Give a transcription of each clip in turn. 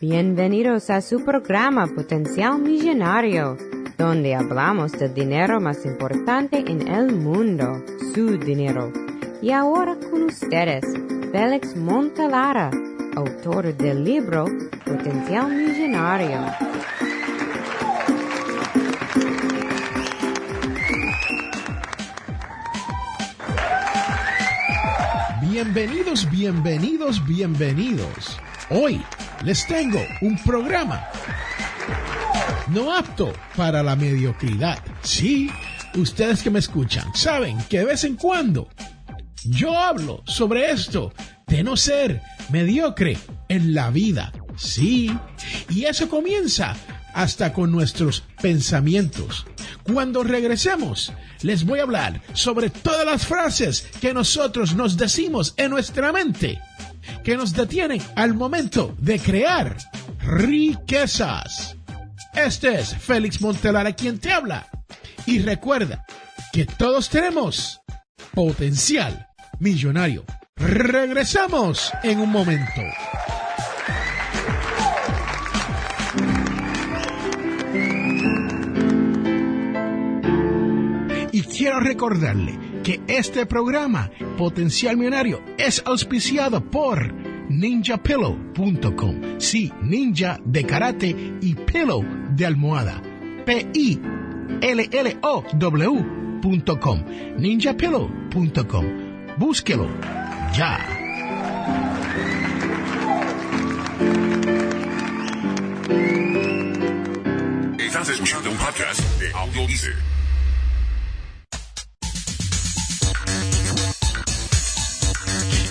Bienvenidos a su programa Potencial Millonario, donde hablamos del dinero más importante en el mundo, su dinero. Y ahora con ustedes, Félix Montalara, autor del libro Potencial Millonario. Bienvenidos, bienvenidos, bienvenidos. Hoy les tengo un programa no apto para la mediocridad. Sí, ustedes que me escuchan saben que de vez en cuando yo hablo sobre esto de no ser mediocre en la vida. Sí, y eso comienza hasta con nuestros pensamientos. Cuando regresemos, les voy a hablar sobre todas las frases que nosotros nos decimos en nuestra mente que nos detienen al momento de crear riquezas. Este es Félix Montelara quien te habla. Y recuerda que todos tenemos potencial millonario. Regresamos en un momento. Y quiero recordarle que este programa, Potencial Millonario, es auspiciado por ninjapillow.com. Sí, ninja de karate y pillow de almohada. P-I-L-L-O-W.com. ninjapillow.com. Búsquelo ya. Estás escuchando un podcast de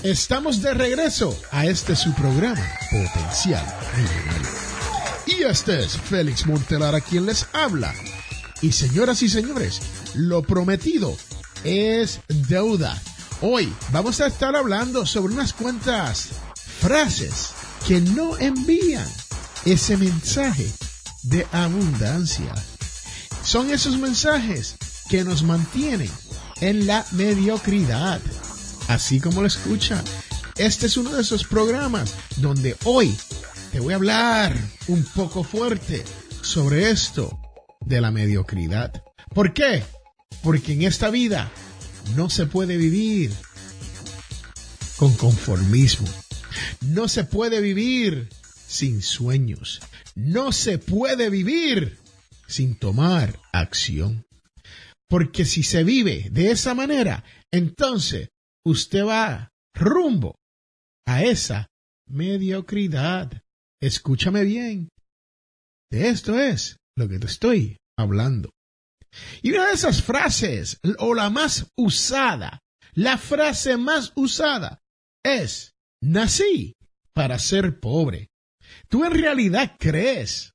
Estamos de regreso a este su programa, Potencial. Y este es Félix Montelar a quien les habla. Y señoras y señores, lo prometido es deuda. Hoy vamos a estar hablando sobre unas cuantas frases que no envían ese mensaje de abundancia. Son esos mensajes que nos mantienen en la mediocridad así como lo escucha. Este es uno de esos programas donde hoy te voy a hablar un poco fuerte sobre esto de la mediocridad. ¿Por qué? Porque en esta vida no se puede vivir con conformismo. No se puede vivir sin sueños. No se puede vivir sin tomar acción. Porque si se vive de esa manera, entonces usted va rumbo a esa mediocridad. Escúchame bien. De esto es lo que te estoy hablando. Y una de esas frases, o la más usada, la frase más usada es, nací para ser pobre. ¿Tú en realidad crees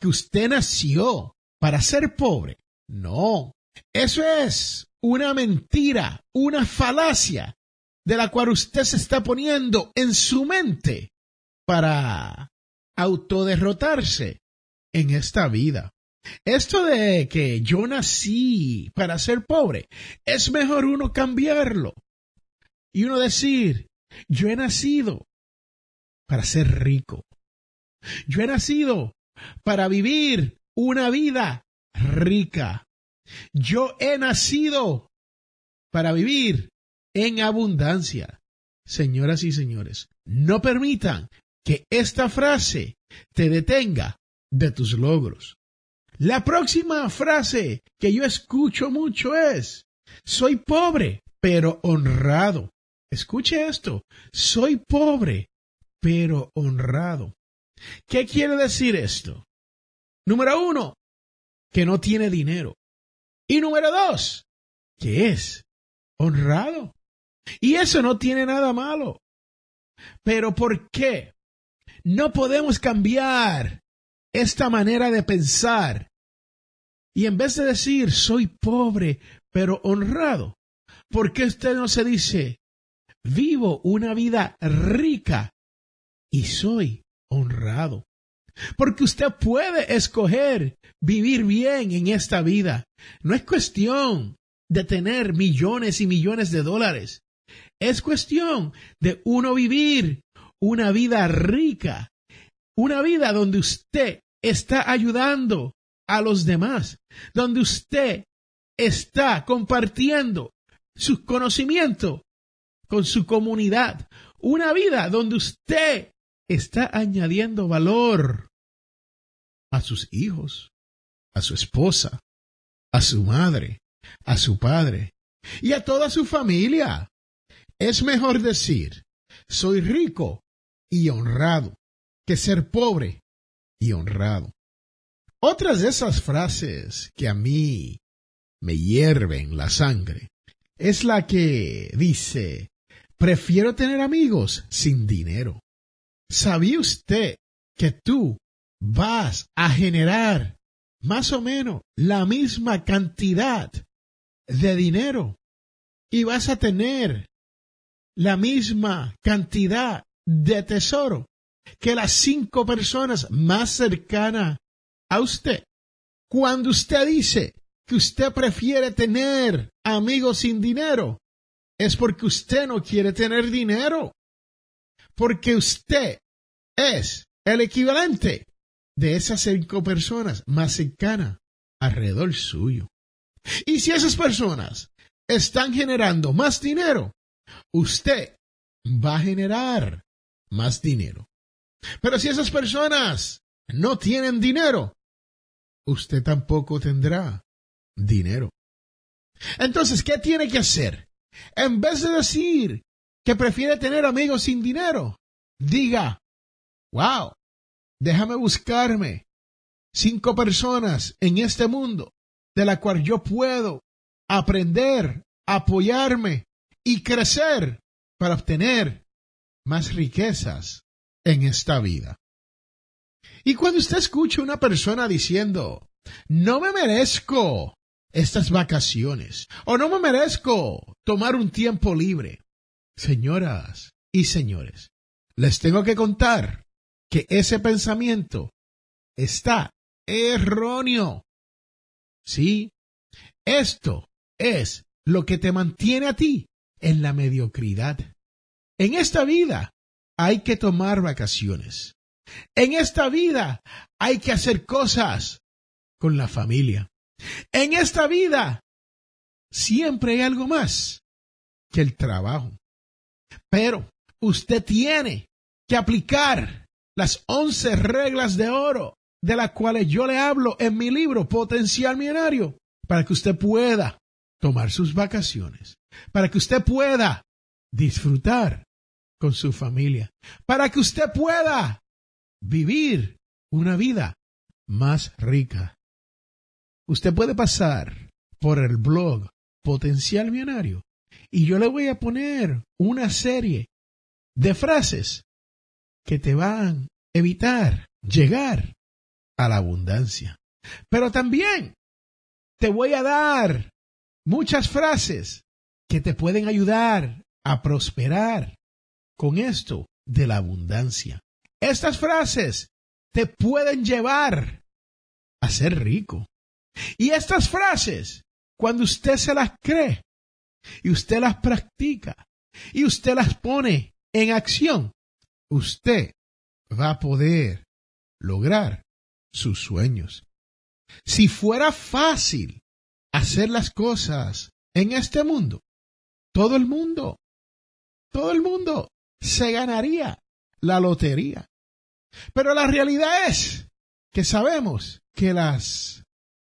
que usted nació para ser pobre? No, eso es una mentira, una falacia de la cual usted se está poniendo en su mente para autoderrotarse en esta vida. Esto de que yo nací para ser pobre, es mejor uno cambiarlo y uno decir, yo he nacido para ser rico. Yo he nacido para vivir una vida rica. Yo he nacido para vivir en abundancia. Señoras y señores, no permitan que esta frase te detenga de tus logros. La próxima frase que yo escucho mucho es, soy pobre, pero honrado. Escuche esto, soy pobre, pero honrado. ¿Qué quiere decir esto? Número uno, que no tiene dinero. Y número dos, que es honrado. Y eso no tiene nada malo. Pero ¿por qué? No podemos cambiar esta manera de pensar. Y en vez de decir, soy pobre, pero honrado, ¿por qué usted no se dice, vivo una vida rica y soy honrado? Porque usted puede escoger vivir bien en esta vida. No es cuestión de tener millones y millones de dólares. Es cuestión de uno vivir una vida rica Una vida donde usted está ayudando a los demás, donde usted está compartiendo su conocimiento con su comunidad. Una vida donde usted está añadiendo valor a sus hijos, a su esposa, a su madre, a su padre y a toda su familia. Es mejor decir, soy rico y honrado, que ser pobre y honrado. Otras de esas frases que a mí me hierven la sangre es la que dice, prefiero tener amigos sin dinero. ¿Sabía usted que tú vas a generar más o menos la misma cantidad de dinero y vas a tener la misma cantidad de tesoro que las cinco personas más cercanas a usted. Cuando usted dice que usted prefiere tener amigos sin dinero, es porque usted no quiere tener dinero. Porque usted es el equivalente de esas cinco personas más cercanas alrededor suyo. Y si esas personas están generando más dinero, usted va a generar más dinero. Pero si esas personas no tienen dinero, usted tampoco tendrá dinero. Entonces, ¿qué tiene que hacer? En vez de decir que prefiere tener amigos sin dinero, diga, wow, déjame buscarme cinco personas en este mundo de la cual yo puedo aprender, apoyarme y crecer para obtener más riquezas en esta vida. Y cuando usted escucha a una persona diciendo, no me merezco estas vacaciones o no me merezco tomar un tiempo libre, señoras y señores, les tengo que contar que ese pensamiento está erróneo. Sí, esto es lo que te mantiene a ti en la mediocridad. En esta vida hay que tomar vacaciones. En esta vida hay que hacer cosas con la familia. En esta vida siempre hay algo más que el trabajo. Pero usted tiene que aplicar las once reglas de oro de las cuales yo le hablo en mi libro Potencial Millonario para que usted pueda tomar sus vacaciones, para que usted pueda disfrutar con su familia, para que usted pueda vivir una vida más rica. Usted puede pasar por el blog Potencial Millonario y yo le voy a poner una serie de frases que te van a evitar llegar a la abundancia. Pero también te voy a dar muchas frases que te pueden ayudar a prosperar con esto de la abundancia. Estas frases te pueden llevar a ser rico. Y estas frases, cuando usted se las cree y usted las practica y usted las pone en acción, usted va a poder lograr sus sueños. Si fuera fácil hacer las cosas en este mundo, todo el mundo, todo el mundo se ganaría la lotería. Pero la realidad es que sabemos que las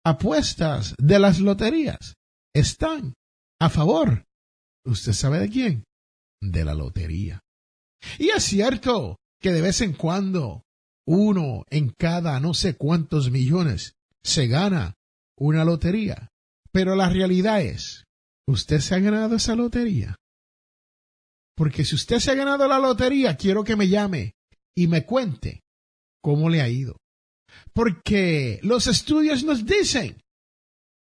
apuestas de las loterías están a favor. ¿Usted sabe de quién? De la lotería. Y es cierto que de vez en cuando uno en cada no sé cuántos millones se gana una lotería. Pero la realidad es, ¿usted se ha ganado esa lotería? Porque si usted se ha ganado la lotería, quiero que me llame y me cuente cómo le ha ido. Porque los estudios nos dicen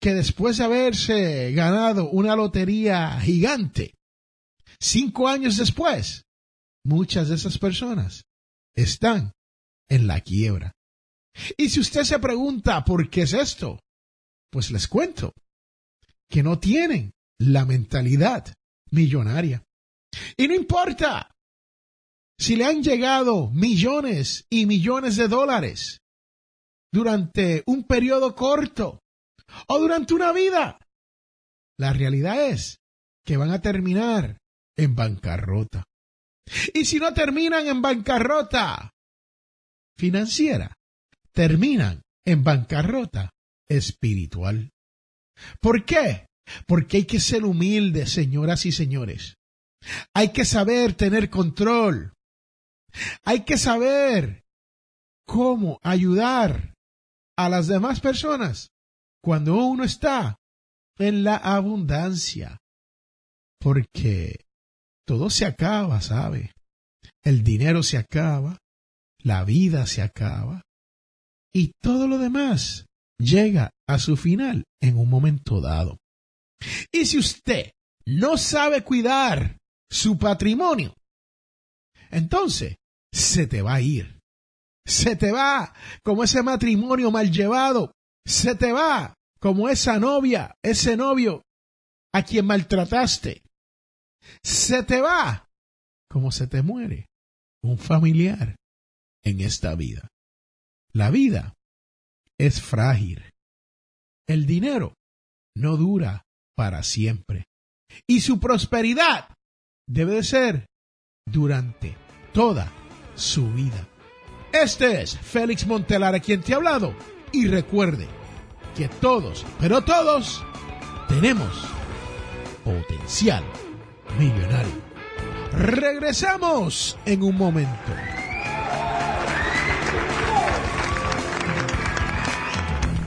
que después de haberse ganado una lotería gigante, cinco años después, muchas de esas personas están en la quiebra. Y si usted se pregunta por qué es esto, pues les cuento que no tienen la mentalidad millonaria. Y no importa si le han llegado millones y millones de dólares durante un periodo corto o durante una vida, la realidad es que van a terminar en bancarrota. Y si no terminan en bancarrota financiera, terminan en bancarrota espiritual. ¿Por qué? Porque hay que ser humilde, señoras y señores. Hay que saber tener control. Hay que saber cómo ayudar a las demás personas cuando uno está en la abundancia. Porque todo se acaba, ¿sabe? El dinero se acaba, la vida se acaba y todo lo demás llega a su final en un momento dado. Y si usted no sabe cuidar su patrimonio, entonces se te va a ir. Se te va como ese matrimonio mal llevado. Se te va como esa novia, ese novio a quien maltrataste. Se te va como se te muere un familiar en esta vida. La vida es frágil. El dinero no dura para siempre. Y su prosperidad debe de ser durante toda su vida. Este es Félix Montelar quien te ha hablado. Y recuerde que todos, pero todos, tenemos potencial millonario. Regresamos en un momento.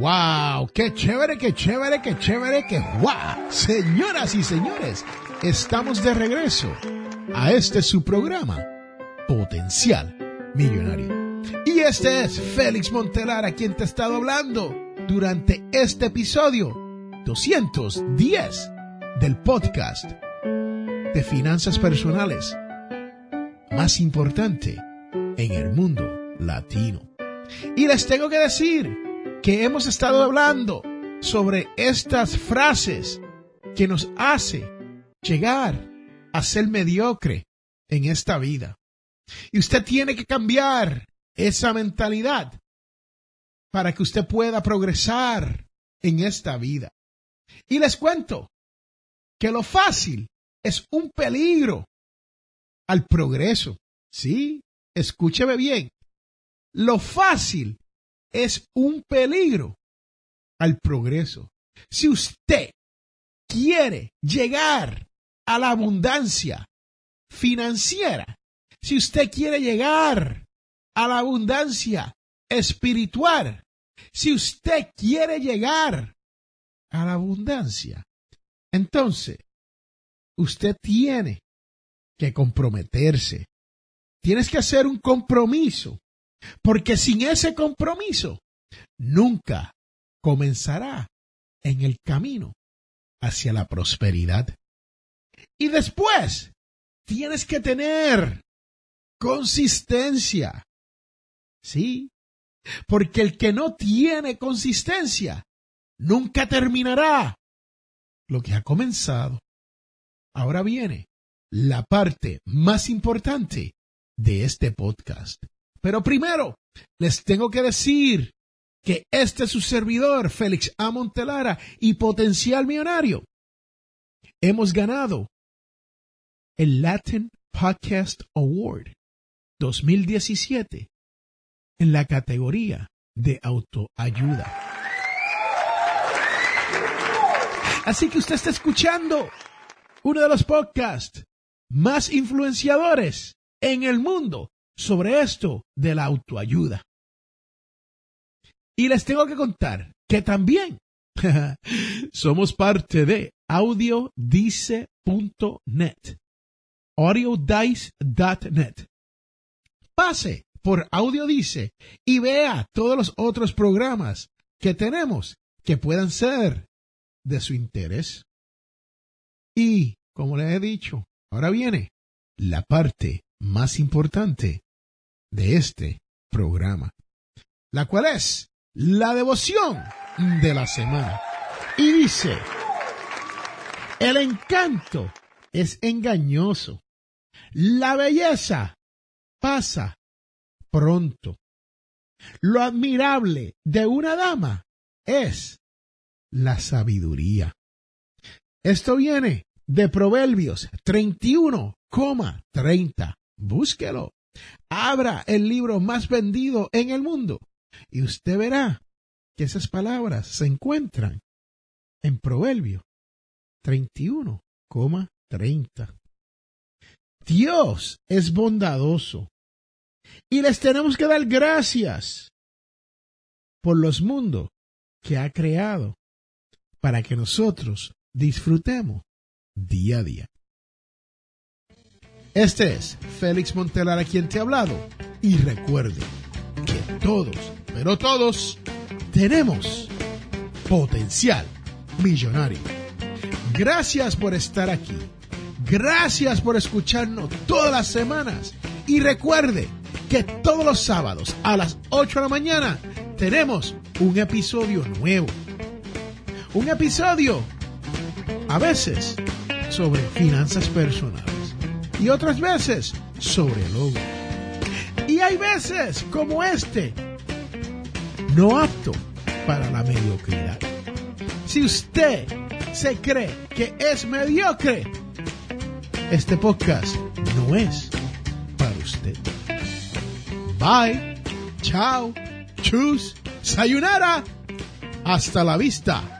¡Wow! ¡Qué chévere, qué chévere, qué chévere, qué guau! Señoras y señores, estamos de regreso a este su programa, Potencial Millonario. Y este es Félix Montelar a quien te he estado hablando durante este episodio 210 del podcast de finanzas personales más importante en el mundo latino. Y les tengo que decir que hemos estado hablando sobre estas frases que nos hace llegar a ser mediocre en esta vida. Y usted tiene que cambiar esa mentalidad para que usted pueda progresar en esta vida. Y les cuento que lo fácil es un peligro al progreso. Sí, escúcheme bien. Lo fácil es un peligro al progreso. Si usted quiere llegar a la abundancia financiera, si usted quiere llegar a la abundancia espiritual, si usted quiere llegar a la abundancia, entonces usted tiene que comprometerse. Tienes que hacer un compromiso porque sin ese compromiso, nunca comenzará en el camino hacia la prosperidad. Y después, tienes que tener consistencia. Sí, porque el que no tiene consistencia nunca terminará lo que ha comenzado. Ahora viene la parte más importante de este podcast. Pero primero, les tengo que decir que este es su servidor, Félix A. Montelara y Potencial Millonario. Hemos ganado el Latin Podcast Award 2017 en la categoría de autoayuda. Así que usted está escuchando uno de los podcasts más influenciadores en el mundo sobre esto de la autoayuda. Y les tengo que contar que también somos parte de audiodice.net. audiodice.net. Pase por Audiodice y vea todos los otros programas que tenemos que puedan ser de su interés. Y, como les he dicho, ahora viene la parte más importante de este programa, la cual es la devoción de la semana. Y dice, el encanto es engañoso, la belleza pasa pronto. Lo admirable de una dama es la sabiduría. Esto viene de Proverbios 31,30. Búsquelo. Abra el libro más vendido en el mundo y usted verá que esas palabras se encuentran en Proverbio 31,30. Dios es bondadoso y les tenemos que dar gracias por los mundos que ha creado para que nosotros disfrutemos día a día. Este es Félix Montelar a quien te ha hablado y recuerde que todos, pero todos, tenemos potencial millonario. Gracias por estar aquí. Gracias por escucharnos todas las semanas. Y recuerde que todos los sábados a las 8 de la mañana tenemos un episodio nuevo. Un episodio a veces sobre finanzas personales y otras veces sobre logros. Y hay veces como este, no apto para la mediocridad. Si usted se cree que es mediocre, este podcast no es para usted. Bye, chao, chus, sayonara, hasta la vista.